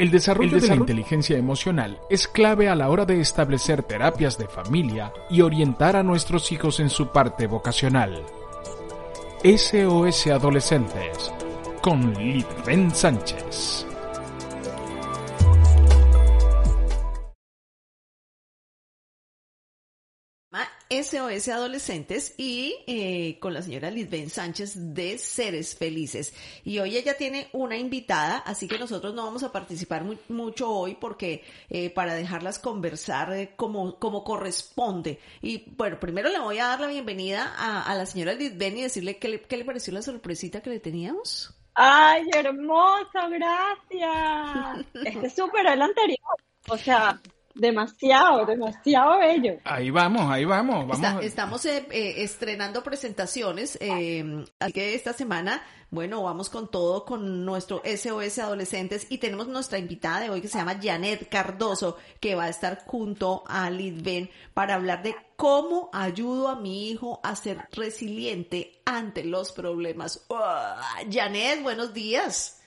El desarrollo, de la inteligencia emocional es clave a la hora de establecer terapias de familia y orientar a nuestros hijos en su parte vocacional. SOS Adolescentes con Litven Sánchez. SOS Adolescentes y eh, con la señora Lisbeth Sánchez de Seres Felices. Y hoy ella tiene una invitada, así que nosotros no vamos a participar mucho hoy porque eh, para dejarlas conversar eh, como, corresponde. Y bueno, primero le voy a dar la bienvenida a, la señora Lisbeth y decirle qué le, pareció la sorpresita que le teníamos. ¡Ay, hermoso! Gracias. Este es súper el anterior. O sea, demasiado, demasiado bello. Ahí vamos, ahí vamos. vamos. estamos eh, eh, estrenando presentaciones, eh, así que esta semana, bueno, vamos con todo con nuestro SOS Adolescentes y tenemos nuestra invitada de hoy que se llama Janet Cardoso, que va a estar junto a Lidben para hablar de cómo ayudo a mi hijo a ser resiliente ante los problemas. Janet, buenos días.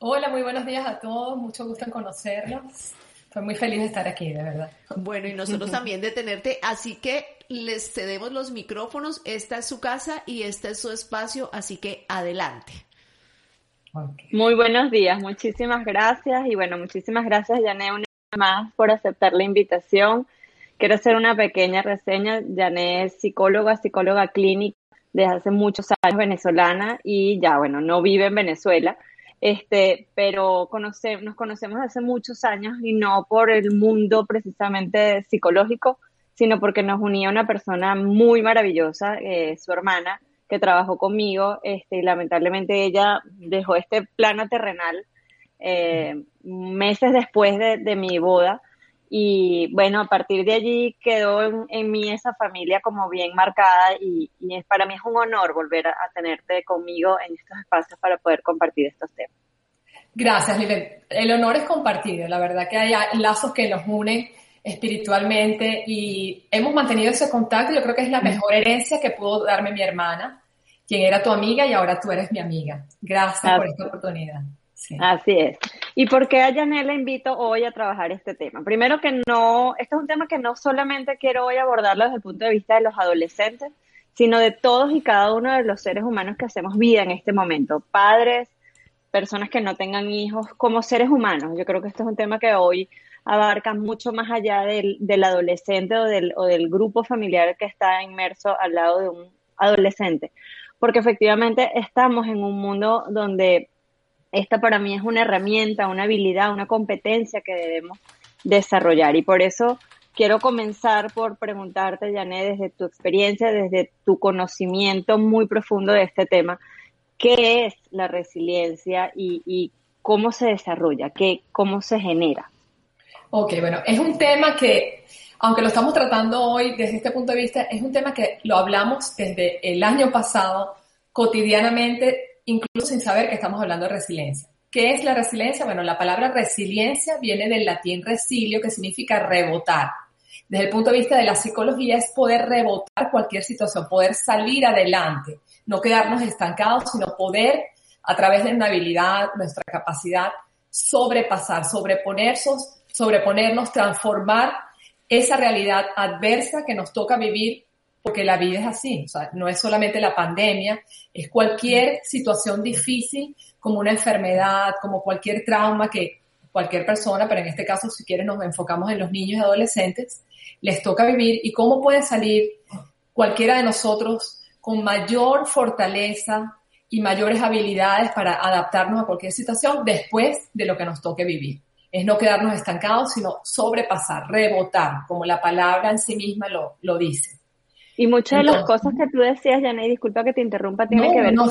Hola, muy buenos días a todos, mucho gusto en conocerlos. Muy feliz de estar aquí, de verdad. Bueno, y nosotros también de tenerte, así que les cedemos los micrófonos, esta es su casa y este es su espacio, así que adelante. Muy buenos días, muchísimas gracias y bueno, muchísimas gracias Jané una vez más por aceptar la invitación. Quiero hacer una pequeña reseña. Jané es psicóloga, psicóloga clínica desde hace muchos años venezolana y ya bueno, no vive en Venezuela, este, pero conoce, nos conocemos hace muchos años y no por el mundo precisamente psicológico, sino porque nos unía una persona muy maravillosa, eh, su hermana, que trabajó conmigo, este, y lamentablemente ella dejó este plano terrenal eh, meses después de, mi boda. Y bueno, a partir de allí quedó en, mí esa familia como bien marcada y, es, para mí es un honor volver a, tenerte conmigo en estos espacios para poder compartir estos temas. Gracias, Lili. El honor es compartido. La verdad que hay lazos que nos unen espiritualmente y hemos mantenido ese contacto. Yo creo que es la mejor herencia que pudo darme mi hermana, quien era tu amiga y ahora tú eres mi amiga. Gracias por esta oportunidad. Así es. ¿Y por qué a Janet la invito hoy a trabajar este tema? Primero que no, este es un tema que no solamente quiero hoy abordarlo desde el punto de vista de los adolescentes, sino de todos y cada uno de los seres humanos que hacemos vida en este momento, padres, personas que no tengan hijos, como seres humanos. Yo creo que este es un tema que hoy abarca mucho más allá del, del adolescente o del, o del grupo familiar que está inmerso al lado de un adolescente, porque efectivamente estamos en un mundo donde esta para mí es una herramienta, una habilidad, una competencia que debemos desarrollar. Y por eso quiero comenzar por preguntarte, Janet, desde tu experiencia, desde tu conocimiento muy profundo de este tema, ¿qué es la resiliencia y, cómo se desarrolla? Qué, ¿Cómo se genera? Ok, bueno, es un tema que, aunque lo estamos tratando hoy desde este punto de vista, es un tema que lo hablamos desde el año pasado cotidianamente incluso sin saber que estamos hablando de resiliencia. ¿Qué es la resiliencia? Bueno, la palabra resiliencia viene del latín resilio, que significa rebotar. Desde el punto de vista de la psicología es poder rebotar cualquier situación, poder salir adelante, no quedarnos estancados, sino poder, a través de una habilidad, nuestra capacidad, sobrepasar, sobreponernos, sobreponernos, transformar esa realidad adversa que nos toca vivir porque la vida es así, o sea, no es solamente la pandemia, es cualquier situación difícil, como una enfermedad, como cualquier trauma que cualquier persona, pero en este caso, si quieres, nos enfocamos en los niños y adolescentes, les toca vivir y cómo puede salir cualquiera de nosotros con mayor fortaleza y mayores habilidades para adaptarnos a cualquier situación después de lo que nos toque vivir. Es no quedarnos estancados, sino sobrepasar, rebotar, como la palabra en sí misma lo, lo dice. Y muchas de las cosas que tú decías, Janet, disculpa que te interrumpa, tiene que ver con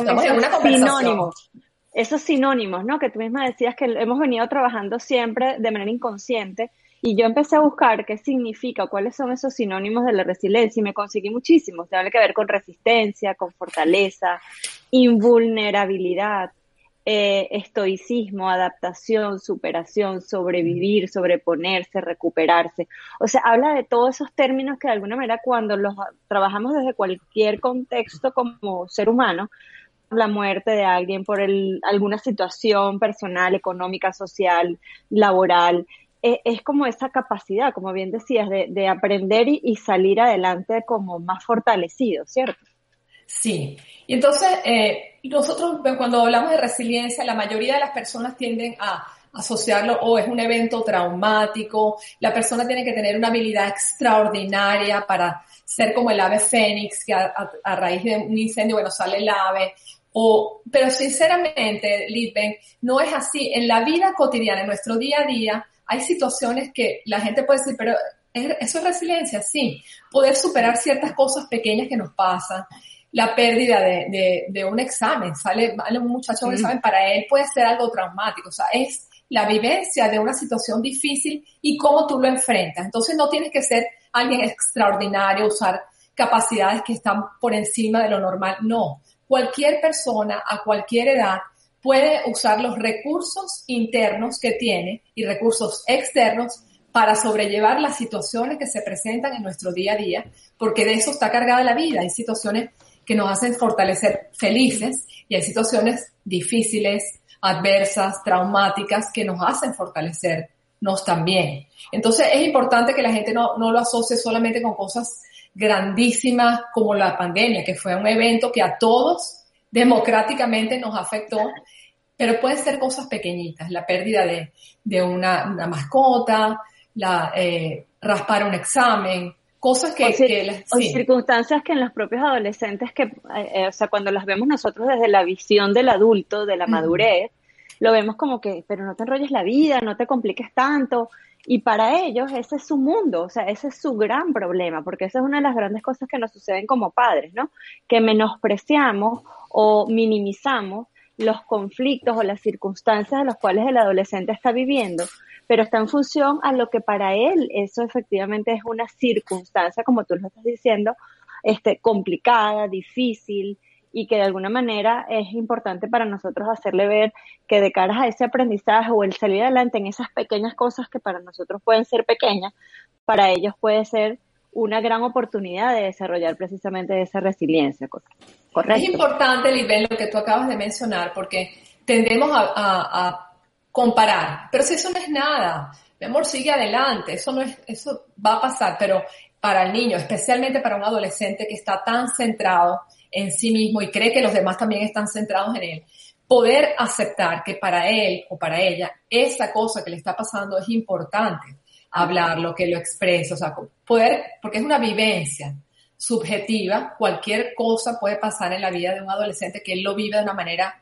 sinónimos. esos sinónimos, ¿no? Que tú misma decías que hemos venido trabajando siempre de manera inconsciente y yo empecé a buscar qué significa, cuáles son esos sinónimos de la resiliencia y me conseguí muchísimos. Tiene que ver con resistencia, con fortaleza, invulnerabilidad, eh, estoicismo, adaptación, superación, sobrevivir, sobreponerse, recuperarse. O sea, habla de todos esos términos que de alguna manera cuando los trabajamos desde cualquier contexto como ser humano, la muerte de alguien por el, alguna situación personal, económica, social, laboral, e, es, como esa capacidad, como bien decías, de, aprender y, salir adelante como más fortalecido, ¿cierto? Sí, y entonces eh, nosotros cuando hablamos de resiliencia, la mayoría de las personas tienden a asociarlo o es un evento traumático, la persona tiene que tener una habilidad extraordinaria para ser como el ave fénix, que a, a raíz de un incendio, bueno, sale el ave, o, pero sinceramente, Litven, no es así. En la vida cotidiana, en nuestro día a día, hay situaciones que la gente puede decir, pero eso es resiliencia, sí. Poder superar ciertas cosas pequeñas que nos pasan. La pérdida de, un examen, sale, un muchacho un examen, para él puede ser algo traumático. O sea, es la vivencia de una situación difícil y cómo tú lo enfrentas. Entonces no tienes que ser alguien extraordinario, usar capacidades que están por encima de lo normal. No. Cualquier persona a cualquier edad puede usar los recursos internos que tiene y recursos externos para sobrellevar las situaciones que se presentan en nuestro día a día, porque de eso está cargada la vida. Hay situaciones que nos hacen fortalecer felices y hay situaciones difíciles, adversas, traumáticas, que nos hacen fortalecernos también. Entonces es importante que la gente no, no lo asocie solamente con cosas grandísimas como la pandemia, que fue un evento que a todos democráticamente nos afectó pero pueden ser cosas pequeñitas, la pérdida de, de una, mascota, la, eh, raspar un examen, cosas que... O, circunstancias que en los propios adolescentes, que, eh, eh, o sea, cuando las vemos nosotros desde la visión del adulto, de la madurez, lo vemos como que, pero no te enrolles la vida, no te compliques tanto. Y para ellos ese es su mundo, o sea, ese es su gran problema, porque esa es una de las grandes cosas que nos suceden como padres, ¿no? Que menospreciamos o minimizamos los conflictos o las circunstancias de los cuales el adolescente está viviendo, pero está en función a lo que para él eso efectivamente es una circunstancia, como tú lo estás diciendo, este, complicada, difícil, y que de alguna manera es importante para nosotros hacerle ver que de cara a ese aprendizaje o el salir adelante en esas pequeñas cosas que para nosotros pueden ser pequeñas, para ellos puede ser una gran oportunidad de desarrollar precisamente esa resiliencia. Es importante, Lisbeth, lo que tú acabas de mencionar, porque tendemos a, comparar, pero si eso no es nada, mi amor, sigue adelante, eso no es, eso va a pasar, pero para el niño, especialmente para un adolescente que está tan centrado en sí mismo y cree que los demás también están centrados en él, poder aceptar que para él o para ella esa cosa que le está pasando es importante. Hablarlo, que lo exprese, o sea, poder, porque es una vivencia, subjetiva, cualquier cosa puede pasar en la vida de un adolescente que él lo vive de una manera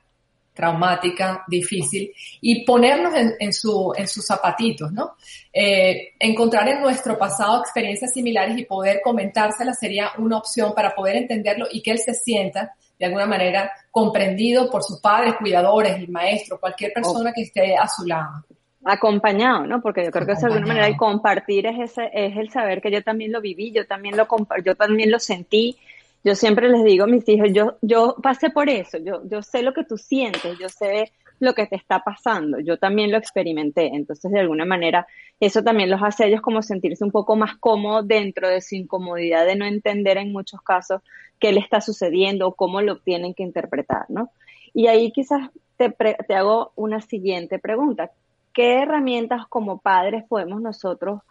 traumática, difícil, y ponernos en, su, en sus zapatitos, ¿no? Eh, encontrar en nuestro pasado experiencias similares y poder comentárselas sería una opción para poder entenderlo y que él se sienta de alguna manera comprendido por sus padres, cuidadores, el maestro, cualquier persona que esté a su lado acompañado, ¿no? Porque yo creo que de alguna manera el compartir es ese, es el saber que yo también lo viví, yo también lo yo también lo sentí. Yo siempre les digo a mis hijos, yo, yo pasé por eso, yo, yo sé lo que tú sientes, yo sé lo que te está pasando, yo también lo experimenté. Entonces, de alguna manera, eso también los hace a ellos como sentirse un poco más cómodos dentro de su incomodidad de no entender en muchos casos qué le está sucediendo o cómo lo tienen que interpretar, ¿no? Y ahí quizás te, te hago una siguiente pregunta. ¿qué herramientas como padres podemos nosotros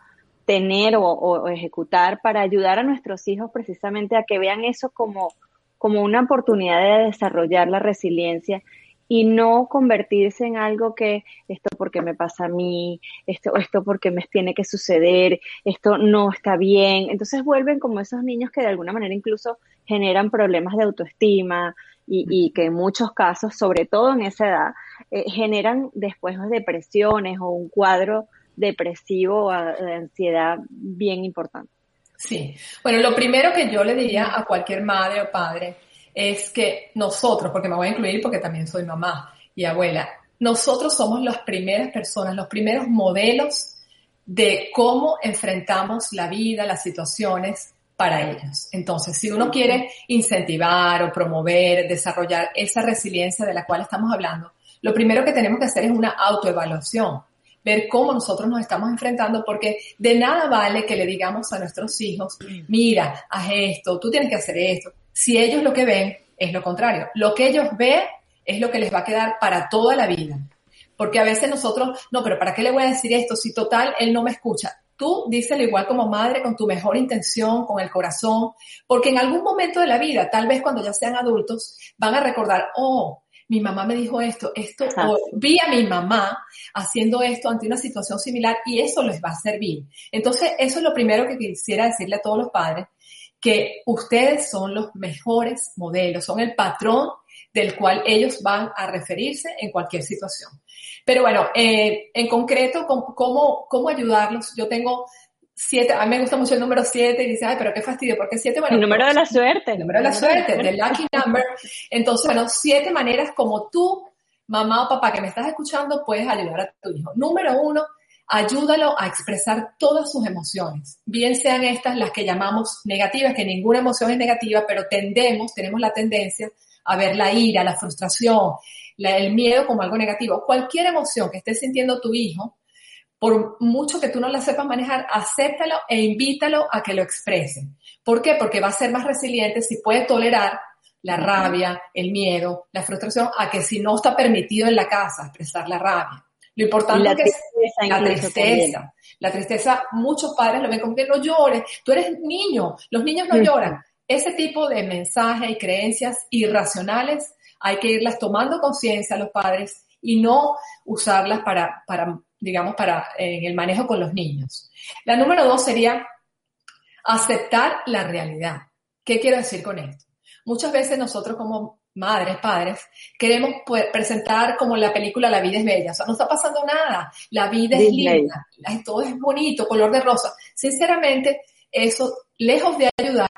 tener o, ejecutar para ayudar a nuestros hijos precisamente a que vean eso como, como una oportunidad de desarrollar la resiliencia y no convertirse en algo que esto porque me pasa a mí, esto, esto porque me tiene que suceder, esto no está bien. Entonces vuelven como esos niños que de alguna manera incluso generan problemas de autoestima, y, que en muchos casos, sobre todo en esa edad, eh, generan después depresiones o un cuadro depresivo o de ansiedad bien importante. Sí, bueno, lo primero que yo le diría a cualquier madre o padre es que nosotros, porque me voy a incluir porque también soy mamá, y abuela, nosotros somos las primeras personas, los primeros modelos de cómo enfrentamos la vida, las situaciones para ellos. Entonces, si uno quiere incentivar o promover, desarrollar esa resiliencia de la cual estamos hablando, lo primero que tenemos que hacer es una autoevaluación, ver cómo nosotros nos estamos enfrentando, porque de nada vale que le digamos a nuestros hijos, mira, haz esto, tú tienes que hacer esto, si ellos lo que ven es lo contrario. Lo que ellos ven es lo que les va a quedar para toda la vida. Porque a veces nosotros, no, pero ¿para qué le voy a decir esto si total él no me escucha? Tú díselo igual como madre, con tu mejor intención, con el corazón, porque en algún momento de la vida, tal vez cuando ya sean adultos, van a recordar, oh, mi mamá me dijo esto, esto, o vi a mi mamá haciendo esto ante una situación similar y eso les va a servir. Entonces, eso es lo primero que quisiera decirle a todos los padres, que ustedes son los mejores modelos, son el patrón del cual ellos van a referirse en cualquier situación. Pero bueno, eh, en concreto, ¿cómo, ¿cómo ayudarlos? Yo tengo siete, a mí me gusta mucho el número siete y dice, ay, pero qué fastidio, ¿por qué siete? Bueno, el número de la suerte. El número de la suerte, del lucky number. Entonces, bueno, siete maneras como tú, mamá o papá que me estás escuchando, puedes ayudar a tu hijo. Número uno, ayúdalo a expresar todas sus emociones, bien sean estas las que llamamos negativas, que ninguna emoción es negativa, pero tendemos, tenemos la tendencia a ver la ira, la frustración, el miedo como algo negativo. Cualquier emoción que esté sintiendo tu hijo, por mucho que tú no la sepas manejar, acéptalo e invítalo a que lo exprese. ¿Por qué? Porque va a ser más resiliente si puede tolerar la rabia, el miedo, la frustración, a que si no está permitido en la casa expresar la rabia. Lo importante es que la tristeza. La tristeza, muchos padres lo ven como que no llores, tú eres niño, los niños no lloran. Ese tipo de mensajes y creencias irracionales hay que irlas tomando conciencia a los padres y no usarlas para, para digamos, para en el manejo con los niños. La número dos sería aceptar la realidad. ¿Qué quiero decir con esto? Muchas veces nosotros como madres, padres, queremos presentar como la película La vida es bella. O sea, no está pasando nada. La vida es linda. Todo es bonito, color de rosa. Sinceramente, eso, lejos de ayudar,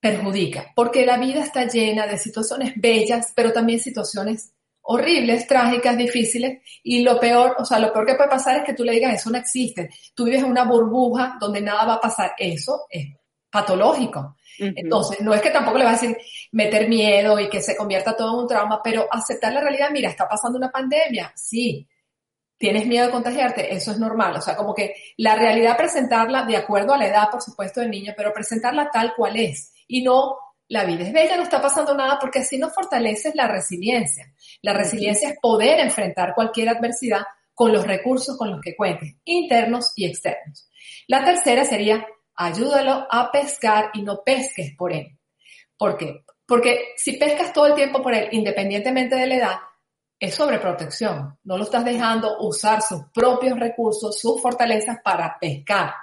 perjudica, porque la vida está llena de situaciones bellas, pero también situaciones horribles, trágicas, difíciles, y lo peor, o sea, lo peor que puede pasar es que tú le digas, eso no existe, tú vives en una burbuja donde nada va a pasar, eso es patológico. Entonces, no es que tampoco le va a decir meter miedo y que se convierta todo en un trauma, pero aceptar la realidad, mira, está pasando una pandemia, sí, tienes miedo de contagiarte, eso es normal, o sea, como que la realidad presentarla de acuerdo a la edad, por supuesto, del niño, pero presentarla tal cual es. Y no la vida es bella, no está pasando nada, porque así no fortaleces la resiliencia. La resiliencia es poder enfrentar cualquier adversidad con los recursos con los que cuentes, internos y externos. La tercera sería, ayúdalo a pescar y no pesques por él. ¿Por qué? Porque si pescas todo el tiempo por él, independientemente de la edad, es sobreprotección. No lo estás dejando usar sus propios recursos, sus fortalezas para pescar.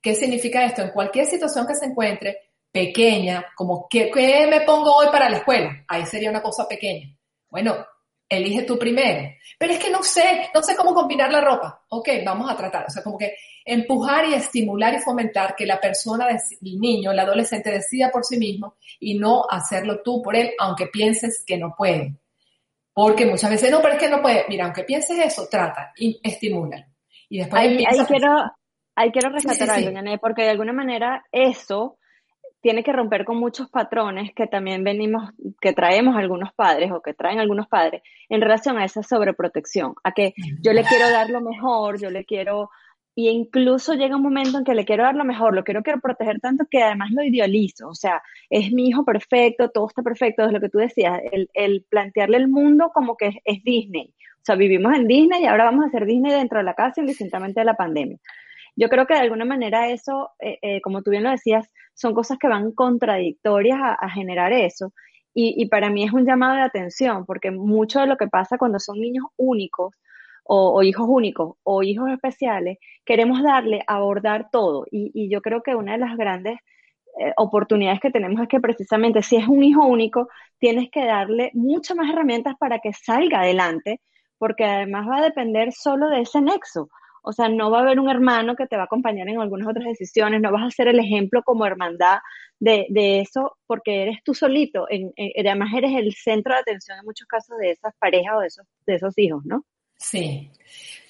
¿Qué significa esto? En cualquier situación que se encuentre, pequeña, como ¿qué, me pongo hoy para la escuela? Ahí sería una cosa pequeña. Bueno, elige tú primero. Pero es que no sé, no sé cómo combinar la ropa. Ok, vamos a tratar. O sea, como que empujar y estimular y fomentar que la persona, el niño, el adolescente decida por sí mismo y no hacerlo tú por él, aunque pienses que no puede. Porque muchas veces, no, pero es que no puede. Mira, aunque pienses eso, trata y estimula. Y después ahí, quiero, ahí quiero rescatar algo, porque de alguna manera eso tiene que romper con muchos patrones que también venimos, que traemos algunos padres o que traen algunos padres en relación a esa sobreprotección, a que yo le quiero dar lo mejor, yo le quiero, y incluso llega un momento en que le quiero dar lo mejor, lo quiero, quiero proteger tanto que además lo idealizo, o sea, es mi hijo perfecto, todo está perfecto, es lo que tú decías, el, el plantearle el mundo como que es, Disney, o sea, vivimos en Disney y ahora vamos a hacer Disney dentro de la casa indistintamente de la pandemia. Yo creo que de alguna manera eso, eh, eh, como tú bien lo decías, son cosas que van contradictorias a, generar eso. Y, para mí es un llamado de atención, porque mucho de lo que pasa cuando son niños únicos o, hijos únicos o hijos especiales, queremos darle, abordar todo. Y, yo creo que una de las grandes eh, oportunidades que tenemos es que precisamente si es un hijo único, tienes que darle muchas más herramientas para que salga adelante, porque además va a depender solo de ese nexo. O sea, no va a haber un hermano que te va a acompañar en algunas otras decisiones, no vas a ser el ejemplo como hermandad de, eso porque eres tú solito. En, además, eres el centro de atención en muchos casos de esas parejas o de esos, de esos hijos, ¿no? Sí,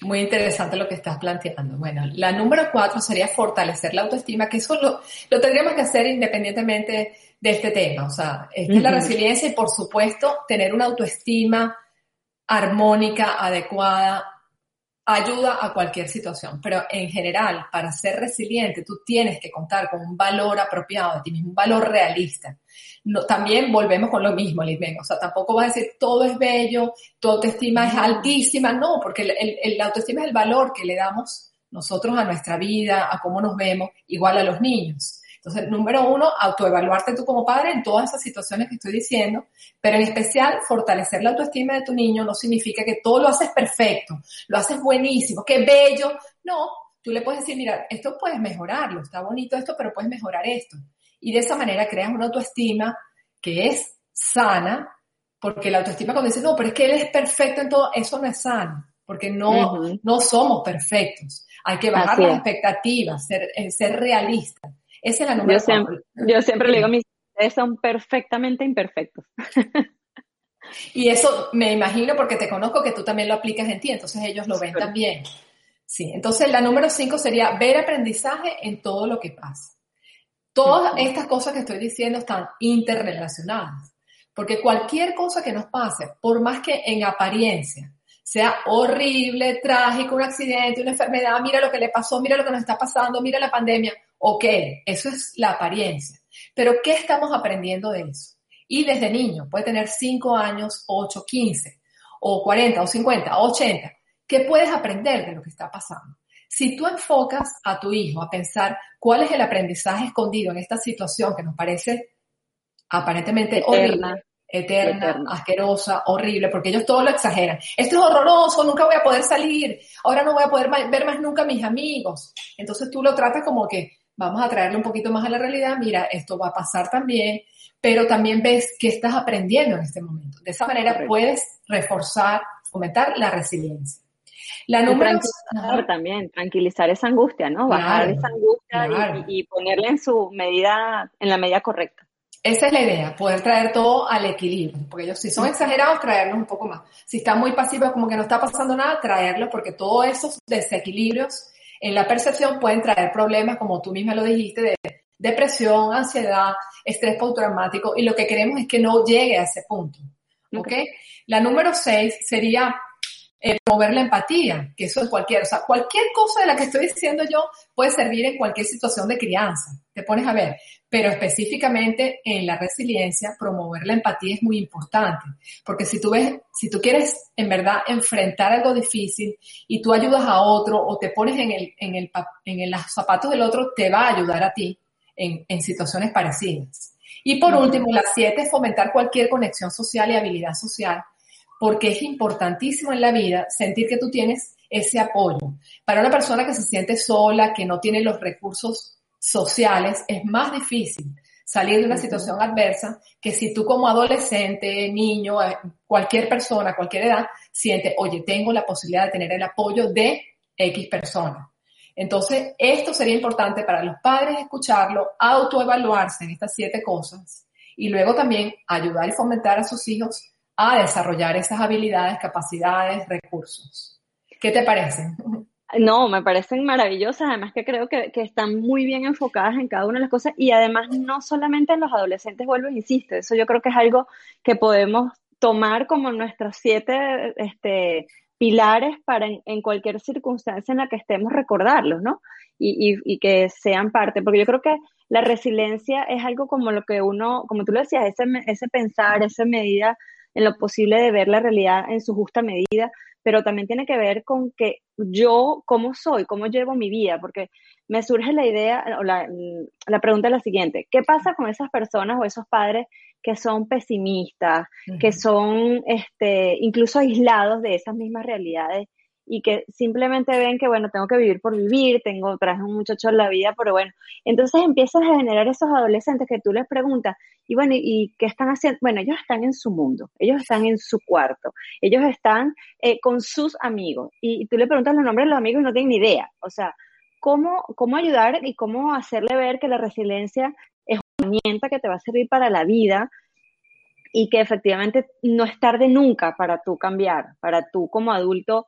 muy interesante lo que estás planteando. Bueno, la número cuatro sería fortalecer la autoestima, que eso lo, tendríamos que hacer independientemente de este tema. O sea, es la resiliencia y, por supuesto, tener una autoestima armónica, adecuada, ayuda a cualquier situación, pero en general, para ser resiliente, tú tienes que contar con un valor apropiado de ti mismo, un valor realista. No, también volvemos con lo mismo, Lisbeth, o sea, tampoco vas a decir todo es bello, tu autoestima es altísima, no, porque el, la autoestima es el valor que le damos nosotros a nuestra vida, a cómo nos vemos, igual a los niños. Entonces, número uno, autoevaluarte tú como padre en todas esas situaciones que estoy diciendo, pero en especial fortalecer la autoestima de tu niño no significa que todo lo haces perfecto, lo haces buenísimo, qué bello. No, tú le puedes decir, mira, esto puedes mejorarlo, está bonito esto, pero puedes mejorar esto. Y de esa manera creas una autoestima que es sana, porque la autoestima cuando dices, no, pero es que él es perfecto en todo, eso no es sano, porque no, no somos perfectos. Hay que bajar las expectativas, ser, eh, ser realistas. Esa es la número yo siempre, yo siempre le digo mis ustedes son perfectamente imperfectos. Y eso me imagino porque te conozco que tú también lo aplicas en ti, entonces ellos lo ven también. Sí, entonces la número cinco sería ver aprendizaje en todo lo que pasa. Todas estas cosas que estoy diciendo están interrelacionadas, porque cualquier cosa que nos pase, por más que en apariencia sea horrible, trágico, un accidente, una enfermedad, mira lo que le pasó, mira lo que nos está pasando, mira la pandemia, Ok, eso es la apariencia. Pero ¿qué estamos aprendiendo de eso? Y desde niño, puede tener 5 años, 8, 15, o 40, o 50, o 80. ¿Qué puedes aprender de lo que está pasando? Si tú enfocas a tu hijo a pensar cuál es el aprendizaje escondido en esta situación que nos parece aparentemente horrible, eterna, asquerosa, horrible, porque ellos todo lo exageran. Esto es horroroso, nunca voy a poder salir, ahora no voy a poder ver más nunca a mis amigos. Entonces tú lo tratas como que vamos a traerle un poquito más a la realidad, mira, esto va a pasar también, pero también ves qué estás aprendiendo en este momento. De esa manera puedes reforzar, fomentar la resiliencia. La número también, tranquilizar esa angustia, ¿no? Bajar esa angustia y, y, ponerla en su medida, en la medida correcta. Esa es la idea, poder traer todo al equilibrio, porque ellos si son exagerados, traerlos un poco más. Si están muy pasivos, como que no está pasando nada, traerlos, porque todos esos desequilibrios en la percepción pueden traer problemas, como tú misma lo dijiste, de depresión, ansiedad, estrés postraumático, y lo que queremos es que no llegue a ese punto. ¿Ok? La número seis sería eh, promover la empatía, que eso es cualquier, o sea, cualquier cosa de la que estoy diciendo yo puede servir en cualquier situación de crianza. Te pones a ver, pero específicamente en la resiliencia, promover la empatía es muy importante, porque si tú ves, si tú quieres en verdad enfrentar algo difícil y tú ayudas a otro o te pones en el, en el, en los zapatos del otro, te va a ayudar a ti en, en situaciones parecidas. Y por último, la siete es fomentar cualquier conexión social y habilidad social, porque es importantísimo en la vida sentir que tú tienes ese apoyo. Para una persona que se siente sola, que no tiene los recursos sociales, es más difícil salir de una situación adversa que si tú como adolescente, niño, eh, cualquier persona, cualquier edad, siente, oye, tengo la posibilidad de tener el apoyo de X persona. Entonces, esto sería importante para los padres escucharlo, autoevaluarse en estas siete cosas y luego también ayudar y fomentar a sus hijos a desarrollar esas habilidades, capacidades, recursos. ¿Qué te parece? No, me parecen maravillosas, además que creo que, están muy bien enfocadas en cada una de las cosas y además no solamente en los adolescentes, vuelvo e insisto, eso yo creo que es algo que podemos tomar como nuestros siete este, pilares para en, cualquier circunstancia en la que estemos recordarlos, ¿no? Y, y, que sean parte, porque yo creo que la resiliencia es algo como lo que uno, como tú lo decías, ese, ese pensar, esa medida en lo posible de ver la realidad en su justa medida, pero también tiene que ver con que yo, cómo soy, cómo llevo mi vida, porque me surge la idea, o la, la pregunta es la siguiente, ¿qué pasa con esas personas o esos padres que son pesimistas, que son este, incluso aislados de esas mismas realidades y que simplemente ven que, bueno, tengo que vivir por vivir, tengo, traje un muchacho en la vida, pero bueno, entonces empiezas a generar esos adolescentes que tú les preguntas, y bueno, ¿y, qué están haciendo? Bueno, ellos están en su mundo, ellos están en su cuarto, ellos están eh, con sus amigos, y, tú le preguntas los nombres de los amigos y no tienen ni idea, o sea, ¿cómo, cómo ayudar y cómo hacerle ver que la resiliencia es una herramienta que te va a servir para la vida, y que efectivamente no es tarde nunca para tú cambiar, para tú como adulto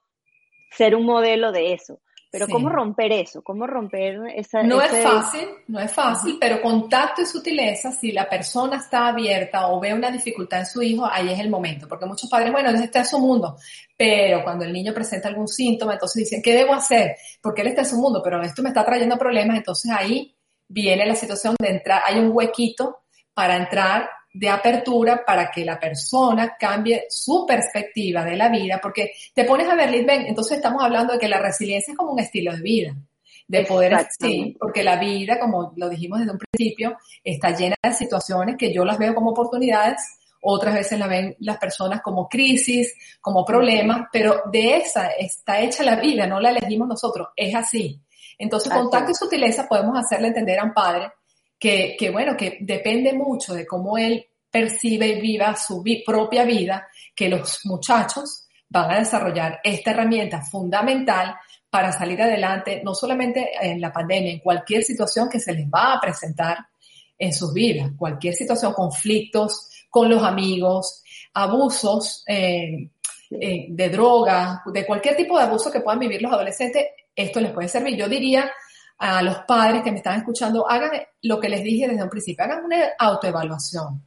ser un modelo de eso. Pero ¿cómo romper eso? ¿Cómo romper esa... No es fácil, no es fácil, pero con tacto y sutileza, si la persona está abierta o ve una dificultad en su hijo, ahí es el momento. Porque muchos padres, bueno, él está en su mundo, pero cuando el niño presenta algún síntoma, entonces dicen, ¿qué debo hacer? Porque él está en su mundo, pero esto me está trayendo problemas, entonces ahí viene la situación de entrar, hay un huequito para entrar de apertura para que la persona cambie su perspectiva de la vida, porque te pones a ver, ven, entonces estamos hablando de que la resiliencia es como un estilo de vida, de poder, sí, porque la vida, como lo dijimos desde un principio, está llena de situaciones que yo las veo como oportunidades, otras veces la ven las personas como crisis, como problemas, pero de esa está hecha la vida, no la elegimos nosotros, es así. Entonces, con tacto y sutileza podemos hacerle entender a un padre que, que bueno, que depende mucho de cómo él percibe y viva su propia vida, que los muchachos van a desarrollar esta herramienta fundamental para salir adelante, no solamente en la pandemia, en cualquier situación que se les va a presentar en sus vidas, cualquier situación, conflictos con los amigos, abusos eh, eh, de drogas, de cualquier tipo de abuso que puedan vivir los adolescentes, esto les puede servir. Yo diría a los padres que me están escuchando, hagan lo que les dije desde un principio, hagan una autoevaluación.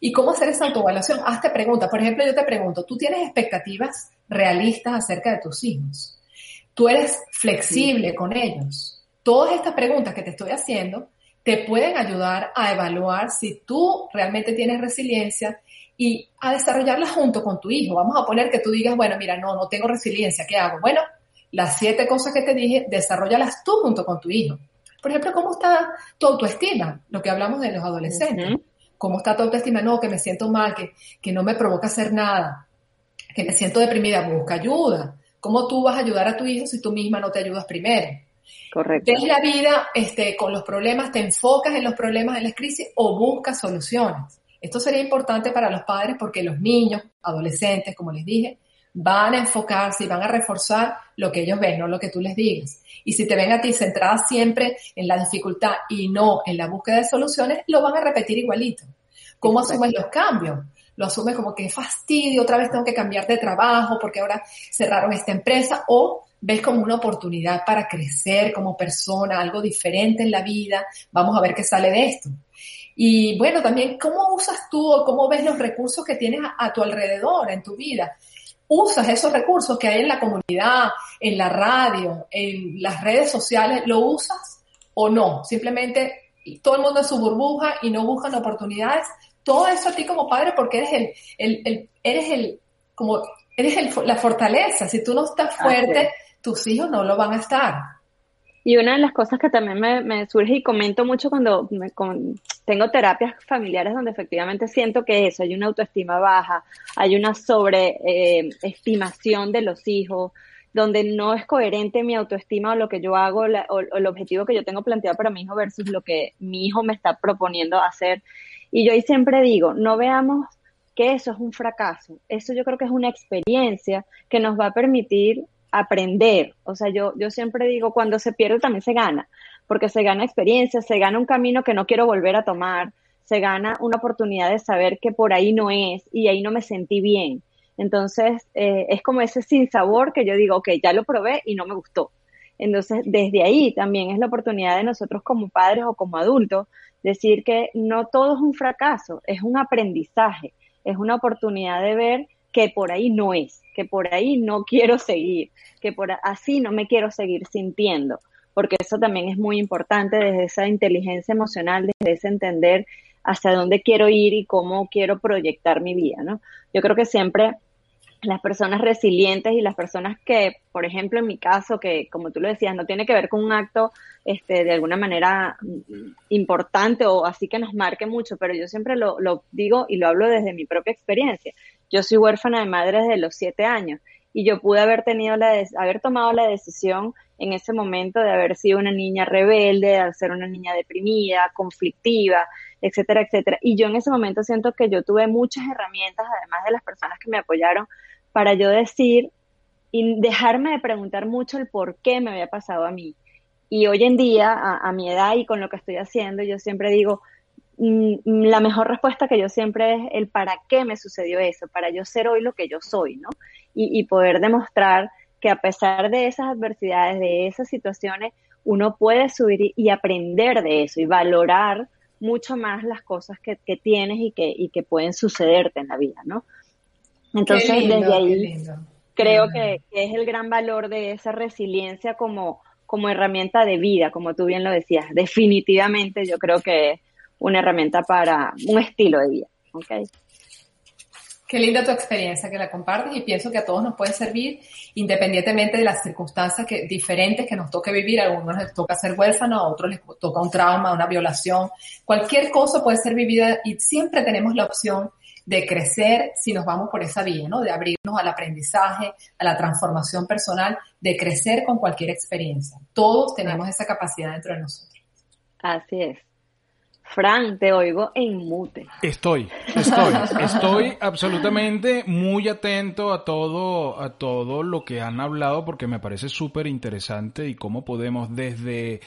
¿Y cómo hacer esa autoevaluación? Hazte preguntas. Por ejemplo, yo te pregunto, ¿tú tienes expectativas realistas acerca de tus hijos? ¿Tú eres flexible con ellos? Todas estas preguntas que te estoy haciendo te pueden ayudar a evaluar si tú realmente tienes resiliencia y a desarrollarla junto con tu hijo. Vamos a poner que tú digas, bueno, mira, no, no tengo resiliencia, ¿qué hago? Bueno, las siete cosas que te dije, desarrollalas tú junto con tu hijo. Por ejemplo, ¿cómo está tu autoestima? Lo que hablamos de los adolescentes. ¿Cómo está tu autoestima? No, que me siento mal, que, que no me provoca hacer nada, que me siento deprimida. Busca ayuda. ¿Cómo tú vas a ayudar a tu hijo si tú misma no te ayudas primero? Correcto. Ves la vida este, con los problemas, te enfocas en los problemas, en las crisis o buscas soluciones. Esto sería importante para los padres porque los niños, adolescentes, como les dije, van a enfocarse y van a reforzar lo que ellos ven, no lo que tú les digas. Y si te ven a ti centrada siempre en la dificultad y no en la búsqueda de soluciones, lo van a repetir igualito. ¿Cómo asumes los cambios? Lo asumes como que fastidio, otra vez tengo que cambiar de trabajo porque ahora cerraron esta empresa o ves como una oportunidad para crecer como persona, algo diferente en la vida, vamos a ver qué sale de esto. Y bueno, también, ¿cómo usas tú o cómo ves los recursos que tienes a, a tu alrededor en tu vida? Usas esos recursos que hay en la comunidad, en la radio, en las redes sociales, ¿lo usas o no? Simplemente todo el mundo es su burbuja y no buscan oportunidades. Todo eso a ti como padre porque eres el, el, el eres el, como, eres el, la fortaleza. Si tú no estás fuerte, tus hijos no lo van a estar. Y una de las cosas que también me, surge y comento mucho cuando tengo terapias familiares donde efectivamente siento que eso, hay una autoestima baja, hay una sobreestimación eh, de los hijos, donde no es coherente mi autoestima o lo que yo hago o, el objetivo que yo tengo planteado para mi hijo versus lo que mi hijo me está proponiendo hacer. Y yo ahí siempre digo, no veamos que eso es un fracaso, eso yo creo que es una experiencia que nos va a permitir aprender. O sea, yo, yo siempre digo, cuando se pierde también se gana, porque se gana experiencia, se gana un camino que no quiero volver a tomar, se gana una oportunidad de saber que por ahí no es y ahí no me sentí bien. Entonces, eh, es como ese sin sabor que yo digo, ok, ya lo probé y no me gustó. Entonces, desde ahí también es la oportunidad de nosotros como padres o como adultos decir que no todo es un fracaso, es un aprendizaje, es una oportunidad de ver que por ahí no es, que por ahí no quiero seguir, que por así no me quiero seguir sintiendo, porque eso también es muy importante desde esa inteligencia emocional, desde ese entender hacia dónde quiero ir y cómo quiero proyectar mi vida, ¿no? Yo creo que siempre las personas resilientes y las personas que, por ejemplo, en mi caso, que como tú lo decías, no tiene que ver con un acto este, de alguna manera importante o así que nos marque mucho, pero yo siempre lo, lo digo y lo hablo desde mi propia experiencia. Yo soy huérfana de madre desde los siete años y yo pude haber tenido la, haber tomado la decisión en ese momento de haber sido una niña rebelde, de ser una niña deprimida, conflictiva, etcétera, etcétera. Y yo en ese momento siento que yo tuve muchas herramientas, además de las personas que me apoyaron, para yo decir y dejarme de preguntar mucho el por qué me había pasado a mí. Y hoy en día, a, mi edad y con lo que estoy haciendo, yo siempre digo, la mejor respuesta que yo siempre es el para qué me sucedió eso, para yo ser hoy lo que yo soy, ¿no? Y, y poder demostrar que a pesar de esas adversidades, de esas situaciones, uno puede subir y, aprender de eso y valorar mucho más las cosas que, tienes y que, y que pueden sucederte en la vida, ¿no? Entonces, desde ahí creo que, es el gran valor de esa resiliencia como, como herramienta de vida, como tú bien lo decías. Definitivamente yo creo que es una herramienta para un estilo de vida. ¿okay? Qué linda tu experiencia que la compartes y pienso que a todos nos puede servir independientemente de las circunstancias que, diferentes que nos toque vivir. A algunos les toca ser huérfano, a otros les toca un trauma, una violación. Cualquier cosa puede ser vivida y siempre tenemos la opción de crecer si nos vamos por esa vía, ¿no? De abrirnos al aprendizaje, a la transformación personal, de crecer con cualquier experiencia. Todos tenemos esa capacidad dentro de nosotros. Así es. Fran, te oigo en mute. Estoy, estoy, estoy absolutamente muy atento a todo, a todo lo que han hablado porque me parece súper interesante y cómo podemos desde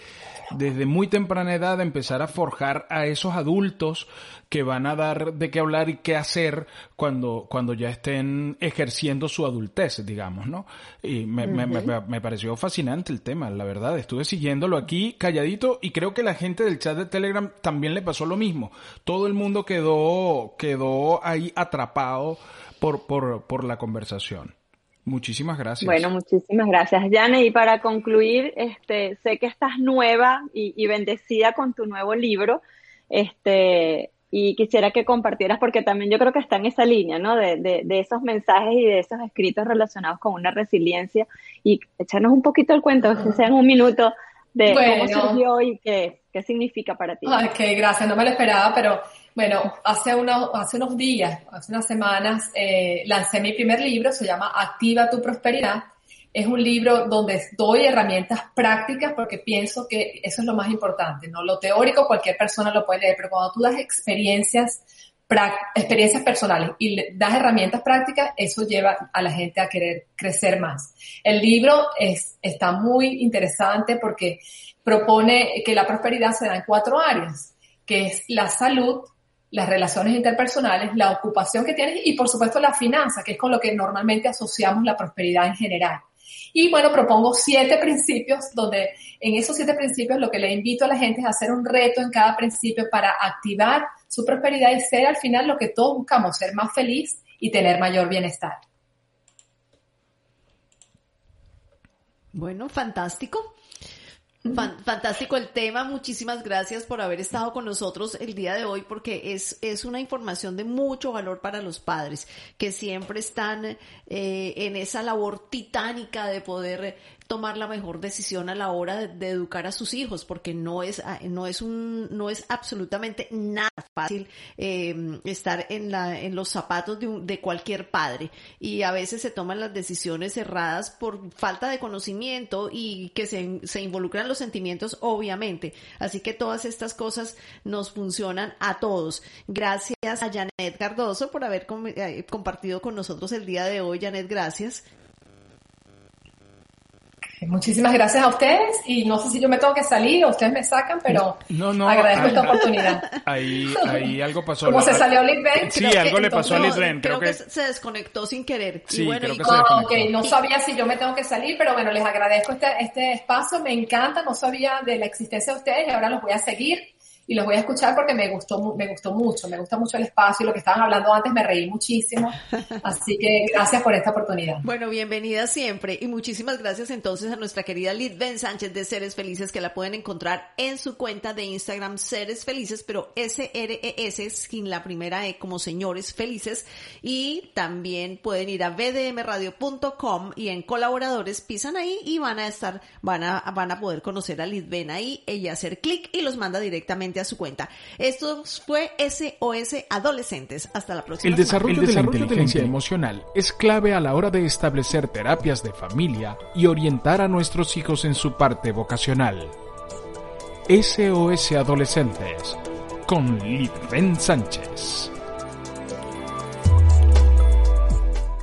desde muy temprana edad empezar a forjar a esos adultos que van a dar de qué hablar y qué hacer cuando, cuando ya estén ejerciendo su adultez, digamos, ¿no? Y me, me, me, pareció fascinante el tema, la verdad. Estuve siguiéndolo aquí calladito y creo que la gente del chat de Telegram también le pasó lo mismo. Todo el mundo quedó, quedó ahí atrapado por, por, por la conversación. Muchísimas gracias. Bueno, muchísimas gracias, Jane. Y para concluir, este, sé que estás nueva y, bendecida con tu nuevo libro, este, y quisiera que compartieras, porque también yo creo que está en esa línea, ¿no? De, de, esos mensajes y de esos escritos relacionados con una resiliencia, y echarnos un poquito el cuento, si sea en un minuto, de cómo surgió y qué, qué significa para ti. Ay, qué gracias, no me lo esperaba, pero bueno, hace unos, hace unos días, hace unas semanas, eh, lancé mi primer libro, se llama Activa tu Prosperidad. Es un libro donde doy herramientas prácticas porque pienso que eso es lo más importante, ¿no? Lo teórico cualquier persona lo puede leer, pero cuando tú das experiencias, experiencias personales y das herramientas prácticas, eso lleva a la gente a querer crecer más. El libro es, está muy interesante porque propone que la prosperidad se da en cuatro áreas, que es la salud, las relaciones interpersonales, la ocupación que tienes y por supuesto la finanza, que es con lo que normalmente asociamos la prosperidad en general. Y bueno, propongo siete principios donde en esos siete principios lo que le invito a la gente es hacer un reto en cada principio para activar su prosperidad y ser al final lo que todos buscamos, ser más feliz y tener mayor bienestar. Bueno, fantástico. Fantástico el tema, muchísimas gracias por haber estado con nosotros el día de hoy porque es, es una información de mucho valor para los padres que siempre están eh, en esa labor titánica de poder tomar la mejor decisión a la hora de, educar a sus hijos, porque no es, ah, no es un, no es absolutamente nada fácil em, estar en la, en los zapatos de, de cualquier padre. Y a veces se toman las decisiones erradas por falta de conocimiento y que se, se involucran los sentimientos, obviamente. Así que todas estas cosas nos funcionan a todos. Gracias a Janet Cardoso por haber eh, compartido con nosotros el día de hoy. Janet, gracias. Muchísimas gracias a ustedes y no sé si yo me tengo que salir o ustedes me sacan, pero agradezco esta oportunidad. Ahí, ahí algo pasó. Como se salió Liz Ben. Sí, algo le pasó a Liz Ben. Creo, que... se desconectó sin querer. Sí, bueno, creo que se desconectó. Okay, no sabía si yo me tengo que salir, pero bueno, les agradezco este, este espacio, me encanta, no sabía de la existencia de ustedes y ahora los voy a seguir y los voy a escuchar porque me gustó, me gustó mucho, me gusta mucho el espacio y lo que estaban hablando antes me reí muchísimo. Así que gracias por esta oportunidad. Bueno, bienvenida siempre y muchísimas gracias entonces a nuestra querida Ben Sánchez de Seres Felices que la pueden encontrar en su cuenta de Instagram Seres Felices, pero S-R-E-S sin la primera E como Señores Felices y también pueden ir a bdmradio.com y en colaboradores pisan ahí y van a estar, van a, van a poder conocer a Ben ahí, ella hacer clic y los manda directamente directamente a su cuenta. Esto fue SOS Adolescentes. Hasta la próxima. El desarrollo, de, la inteligencia emocional es clave a la hora de establecer terapias de familia y orientar a nuestros hijos en su parte vocacional. SOS Adolescentes con Litven Sánchez.